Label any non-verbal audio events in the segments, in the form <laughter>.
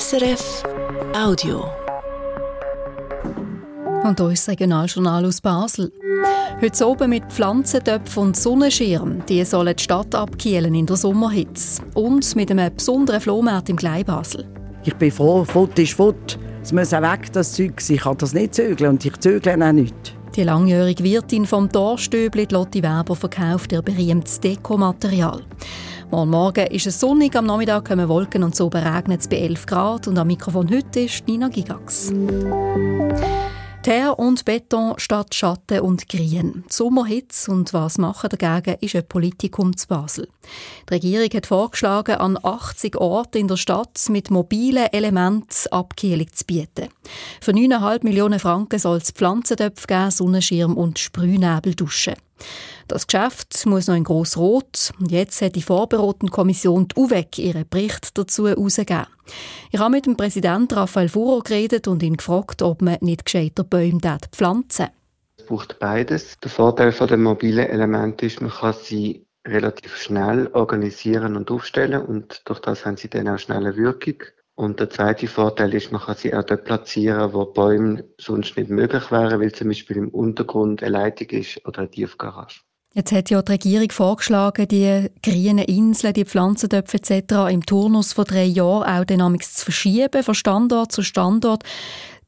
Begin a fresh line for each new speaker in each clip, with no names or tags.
SRF Audio.
Und hier ist das Regionaljournal aus Basel. Heute oben mit Pflanzentöpfen und Sonnenschirm. Die sollen die Stadt abkühlen in der Sommerhitze. Und mit einem besonderen Flohmarkt im Basel.
Ich bin froh, Fott ist Fott. Es muss auch weg, das Zeug. Ich kann das nicht zügeln und ich zügle auch nicht.
Die langjährige Wirtin vom Torstöbli, Lotti Weber, verkauft ihr berühmtes Dekomaterial. Morgen Morgen ist es sonnig, am Nachmittag kommen Wolken und so regnet es bei 11 Grad. Und am Mikrofon heute ist Nina Gigax. Teer und Beton statt Schatten und Grien. Sommerhitze und was machen dagegen ist ein Politikum zu Basel. Die Regierung hat vorgeschlagen, an 80 Orten in der Stadt mit mobilen Elementen Abkühlung zu bieten. Für 9,5 Millionen Franken soll es Pflanzentöpfe geben, Sonnenschirm und Sprühnebel duschen. Das Geschäft muss noch in Grossrot und jetzt hat die Vorberotenkommission die UVEC ihren Bericht dazu herausgegeben. Ich habe mit dem Präsidenten Raphael Furo geredet und ihn gefragt, ob man nicht gescheiter Bäume pflanzen
Es braucht beides. Der Vorteil von den mobilen Elementen ist, man kann sie relativ schnell organisieren und aufstellen und durch das haben sie dann auch schnelle Wirkung. Und der zweite Vorteil ist, man kann sie auch dort platzieren, wo Bäume sonst nicht möglich wären, weil zum Beispiel im Untergrund eine Leitung ist oder eine Tiefgarage.
Jetzt hat ja die Regierung vorgeschlagen, die grünen Inseln, die Pflanzentöpfe etc. im Turnus von drei Jahren auch dynamisch zu verschieben, von Standort zu Standort.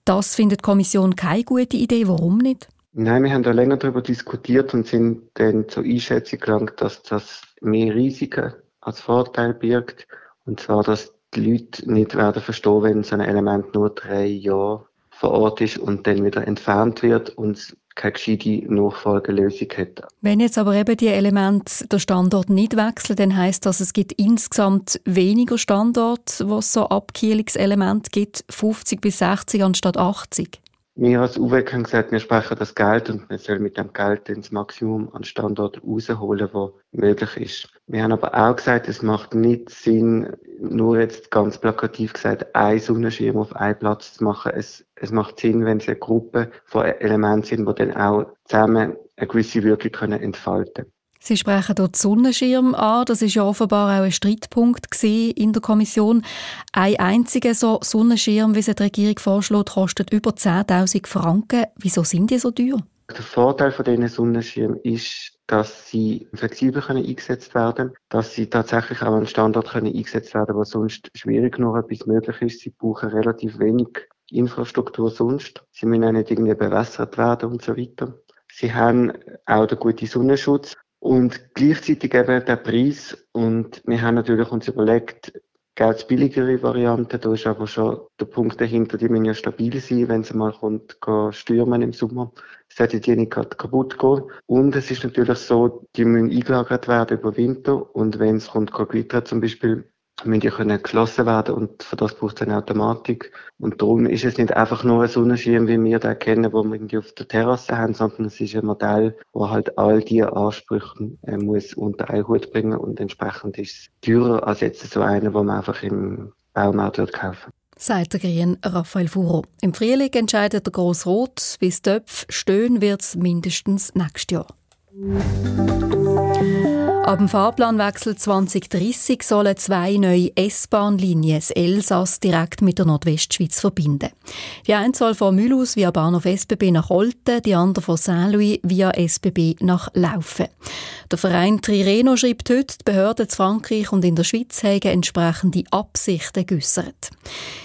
Das findet die Kommission keine gute Idee. Warum nicht?
Nein, wir haben da länger darüber diskutiert und sind dann zur Einschätzung gelangt, dass das mehr Risiken als Vorteil birgt. Und zwar, dass die Leute nicht werden verstehen, wenn so ein Element nur drei Jahre vor Ort ist und dann wieder entfernt wird und keine gescheite Nachfolgelösung hat.
Wenn jetzt aber eben die Elemente der Standort nicht wechseln, dann heißt das, es gibt insgesamt weniger Standorte, wo es so Abkühlungselemente gibt, 50 bis 60 anstatt 80.
Wir als UWEC haben gesagt, wir sprechen das Geld und wir sollen mit dem Geld das Maximum an Standort rausholen, wo möglich ist. Wir haben aber auch gesagt, es macht nicht Sinn, nur jetzt ganz plakativ gesagt, einen Sonnenschirm auf einen Platz zu machen. Es, es macht Sinn, wenn es eine Gruppe von Elementen sind, die dann auch zusammen eine gewisse Wirkung können entfalten.
Sie sprechen dort Sonnenschirm an. Das ist ja offenbar auch ein Streitpunkt in der Kommission. Ein einziger so Sonnenschirm, wie es die Regierung vorschlägt, kostet über 10.000 Franken. Wieso sind die so teuer?
Der Vorteil von diesen Sonnenschirmen ist, dass sie flexibel können eingesetzt werden, dass sie tatsächlich auch an Standort können eingesetzt werden, wo sonst schwierig noch etwas möglich ist. Sie brauchen relativ wenig Infrastruktur sonst. Sie müssen auch nicht irgendwie bewässert werden und so weiter. Sie haben auch den guten Sonnenschutz und gleichzeitig eben der Preis. Und wir haben natürlich uns überlegt, gibt billigere Varianten. Da ist aber schon der Punkt dahinter, die müssen ja stabil sein, wenn es mal kommt, stürmen im Sommer. Sollte die nicht kaputt gehen. Und es ist natürlich so, die müssen eingelagert werden über Winter. Und wenn es kommt, Gewitter zum Beispiel, müssen die können geschlossen werden und für das braucht es eine Automatik. Und darum ist es nicht einfach nur ein Sonnenschirm, wie wir den kennen, wo wir irgendwie auf der Terrasse haben, sondern es ist ein Modell, wo halt all diese Ansprüche äh, muss unter einen Hut bringen und entsprechend ist es teurer als jetzt so einer, wo man einfach im Baumarkt wird kaufen
sagt der Grien Raphael Furo. Im Frühling entscheidet der Grossrot, bis Töpf stehen wird es mindestens nächstes Jahr. Ab dem Fahrplanwechsel 2030 sollen zwei neue S-Bahn-Linien das Elsass direkt mit der Nordwestschweiz verbinden. Die eine soll von Mulhouse via Bahnhof SBB nach Olten, die andere von Saint-Louis via SBB nach Laufen. Der Verein Trireno schreibt heute, die Behörden in Frankreich und in der Schweiz haben entsprechende Absichten geäussert.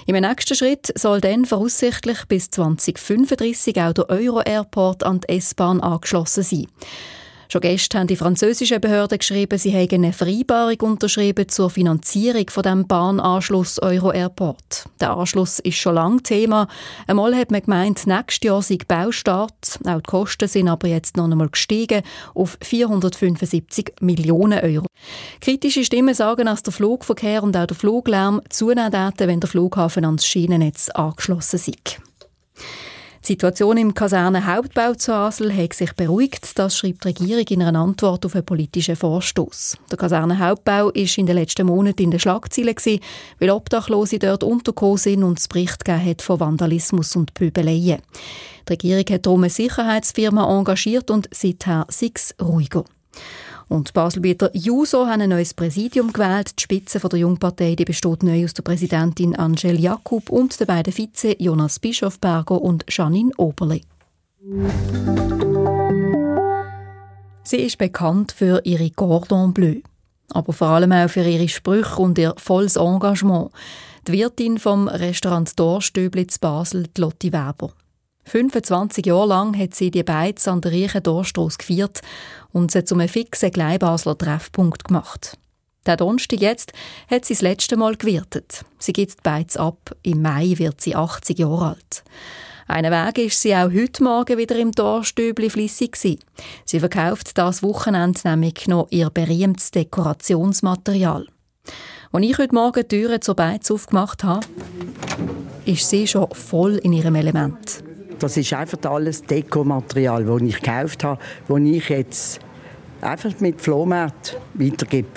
Im nächsten Schritt soll dann voraussichtlich bis 2035 auch der Euro-Airport an die S-Bahn angeschlossen sein. Schon gestern haben die französischen Behörden geschrieben, sie hätten eine Vereinbarung unterschrieben zur Finanzierung von dem Bahnanschluss Euro Airport. Der Anschluss ist schon lange Thema. Einmal hat man gemeint, nächstes Jahr sei Baustart. Auch die Kosten sind aber jetzt noch einmal gestiegen auf 475 Millionen Euro. Kritische Stimmen sagen, dass der Flugverkehr und auch der Fluglärm zunehmen wenn der Flughafen ans Schienennetz angeschlossen sei. Die Situation im Kasernenhauptbau zu Basel hat sich beruhigt. Das schreibt die Regierung in einer Antwort auf einen politischen Vorstoß. Der Kasernenhauptbau ist in den letzten Monaten in den Schlagzeilen weil Obdachlose dort untergekommen sind und es Bericht hat von Vandalismus und Pöbeleien. Die Regierung hat darum eine Sicherheitsfirma engagiert und seither sei es ruhiger. Und Baselbieter Juso haben ein neues Präsidium gewählt. Die Spitze der Jungpartei die besteht neu aus der Präsidentin Angel Jakub und den beiden Vize Jonas Bischofberger und Janine Oberle. Sie ist bekannt für ihre Cordon Bleu, aber vor allem auch für ihre Sprüche und ihr volles Engagement. Die Wirtin vom Restaurant Dorstübli zu Basel, Lotti Weber. 25 Jahre lang hat sie die Beiz an der reichen Dorstrasse gefeiert und sie zu einem fixen Gleibasler Treffpunkt gemacht. Der Donnerstag jetzt hat sie das letzte Mal gewirtet. Sie gibt die Beiz ab. Im Mai wird sie 80 Jahre alt. Einen Weg ist sie auch heute Morgen wieder im Dorstübli flüssig Sie verkauft das Wochenende nämlich noch ihr berühmtes Dekorationsmaterial. Als ich heute Morgen die Türen zur Beiz aufgemacht habe, ist sie schon voll in ihrem Element.
Das ist einfach alles Dekomaterial, das ich gekauft habe, das ich jetzt einfach mit Flohmarkt weitergebe.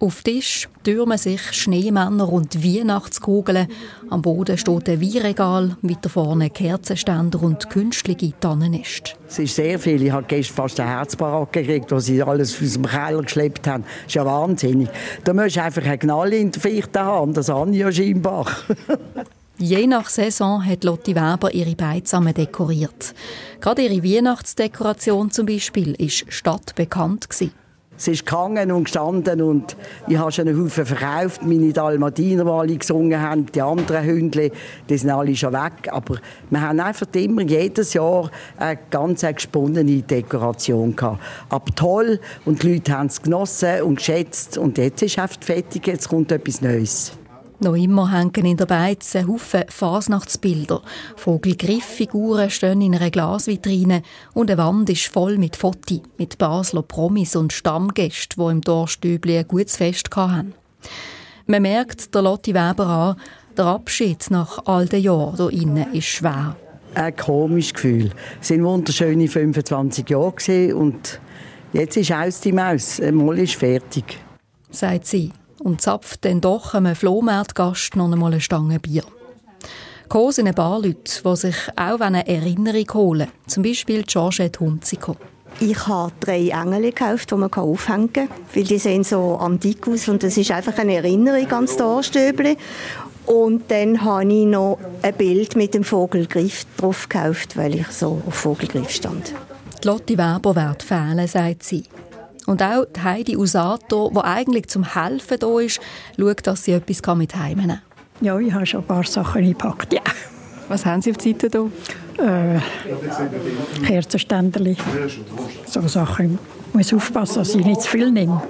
Auf Tisch türmen sich Schneemänner und Weihnachtskugeln. Am Boden steht ein Weinregal, weiter vorne Kerzenständer und künstliche Tannennest.
Es ist sehr viel. Ich habe gestern fast eine Herzbaracke gekriegt, was sie alles aus dem Keller geschleppt haben. Das ist ja wahnsinnig. Da musst du einfach einen Knall in der Fichte haben, das Anja Schimbach. <laughs>
Je nach Saison hat Lotti Weber ihre Beizamen dekoriert. Gerade ihre Weihnachtsdekoration zum Beispiel ist stadtbekannt gewesen.
Sie ist gegangen und gestanden und ich habe schon einen Haufen verkauft. Meine Dalmatiner, die alle gesungen haben, die anderen Hunde, die sind alle schon weg. Aber wir haben einfach immer jedes Jahr eine ganz gesponnene Dekoration gehabt. Aber toll und die Leute haben es genossen und geschätzt und jetzt ist es fertig, jetzt kommt etwas Neues.
Noch immer hängen in der Beiz ein Haufen Fasnachtsbilder. Vogelgrifffiguren stehen in einer Glasvitrine und eine Wand ist voll mit Fotos, mit Basler Promis und Stammgästen, die im Dorfstübli ein gutes Fest hatten. Man merkt der Lotti Weber an, der Abschied nach all den Jahren hier innen ist schwer.
Ein komisches Gefühl. Es waren wunderschöne 25 Jahre und jetzt ist aus die Maus. Mal ist fertig.
Sagt sie und zapft dann doch einem Flohmarktgast noch einmal eine Stange Bier. Gekommen sind ein paar Leute, die sich auch eine Erinnerung holen Zum Beispiel Georgette Hunziker.
Ich habe drei Engel gekauft, die man aufhängen kann, weil die sehen so antik aus und das ist einfach eine Erinnerung an das. Und dann habe ich noch ein Bild mit dem Vogelgriff drauf gekauft, weil ich so auf Vogelgriff stand.
Die Lotti Weber wird fehlen, sagt sie. Und auch die Heidi Usato, die eigentlich zum Helfen da ist, schaut, dass sie etwas mit heimnehmen kann.
Ja, ich habe schon ein paar Sachen eingepackt, ja.
Was haben Sie auf die Seite
hier? Äh, Kerzenständerli. So Sachen. Ich muss aufpassen, dass ich nicht zu viel nehme.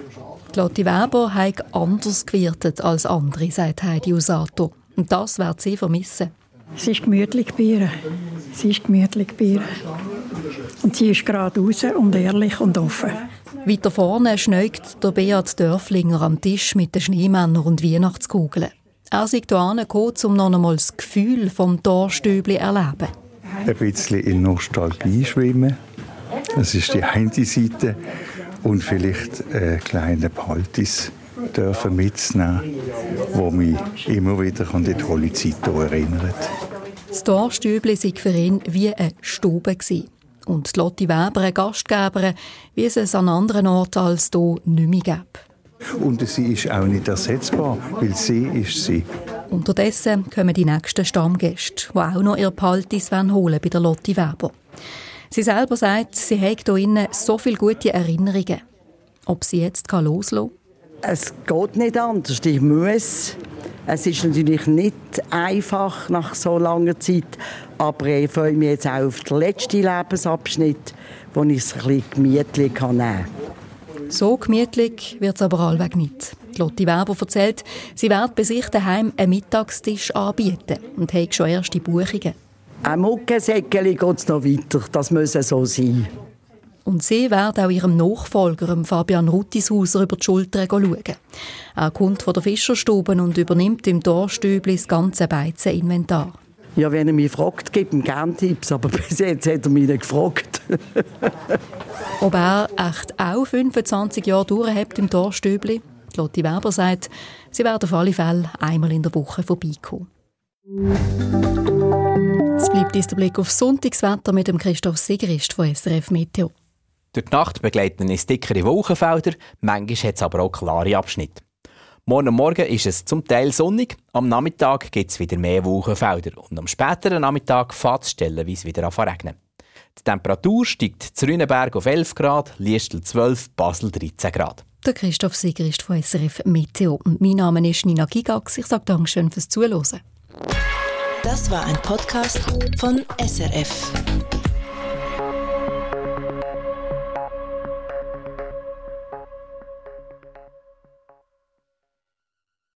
Lotti Weber hat anders gewirtet als andere, sagt Heidi Usato. Und das wird sie vermissen.
Sie ist gemütlich bei ihr. Sie ist gemütlich bei ihr. Und sie ist gerade raus und ehrlich und offen.
Weiter vorne schneugt der Beat Dörflinger am Tisch mit den Schneemännern und Weihnachtskugeln. Er sei hierher gekommen, um noch einmal das Gefühl vom Torstübli zu erleben.
Ein bisschen in Nostalgie schwimmen. Das ist die eine Seite. Und vielleicht einen kleinen Paltis dürfen mitnehmen, wo mich immer wieder an die tolle Zeit erinnert.
Das Torstübli war für ihn wie eine Stube. Und Lotti Weber eine Gastgeberin, wie es es an anderen Orten als hier nicht mehr gibt.
Und sie ist auch nicht ersetzbar, weil sie ist sie.
Unterdessen kommen die nächsten Stammgäste, die auch noch ihr Paltis holen bei der Lotti Weber. Sie selber sagt, sie hat hier innen so viele gute Erinnerungen. Ob sie jetzt loslassen kann?
Es geht nicht anders. Ich muss. Es ist natürlich nicht einfach nach so langer Zeit, aber ich freue mich jetzt auch auf den letzten Lebensabschnitt, wo ich es ein bisschen gemütlich nehmen kann.
So gemütlich wird es aber allweg nicht. Lotti Weber erzählt, sie wird bei sich daheim einen Mittagstisch anbieten und hat schon erste Buchungen.
Ein Muckensäckchen geht es noch weiter. Das muss so sein.
Und sie werden auch ihrem Nachfolger, Fabian Ruttishauser, über die Schulter schauen. Er kommt von der Fischerstube und übernimmt im Dorstübli das ganze Beizeninventar.
Ja, wenn er mich fragt, gibt ihm gerne Tipps, aber <laughs> bis jetzt hat er mich nicht gefragt. <laughs>
Ob er echt auch 25 Jahre durchhebt im Dorstübli? Lotti Weber sagt, sie werden auf alle Fälle einmal in der Woche vorbeikommen. Es bleibt uns der Blick auf Sonntagswetter mit dem Christoph Sigerist von SRF Meteo.
Durch die Nacht begleiten es dickere Wolkenfelder, manchmal hat es aber auch klare Abschnitte. Morgen Morgen ist es zum Teil sonnig, am Nachmittag gibt es wieder mehr Wolkenfelder und am späteren Nachmittag fährt es stellenweise wieder an regnen. Die Temperatur steigt zu Rüneberg auf 11 Grad, Liestel 12, Basel 13 Grad.
Der Christoph Sieger ist von SRF Meteo. Mein Name ist Nina Gigax. Ich sage Dankeschön fürs Zuhören.
Das war ein Podcast von SRF.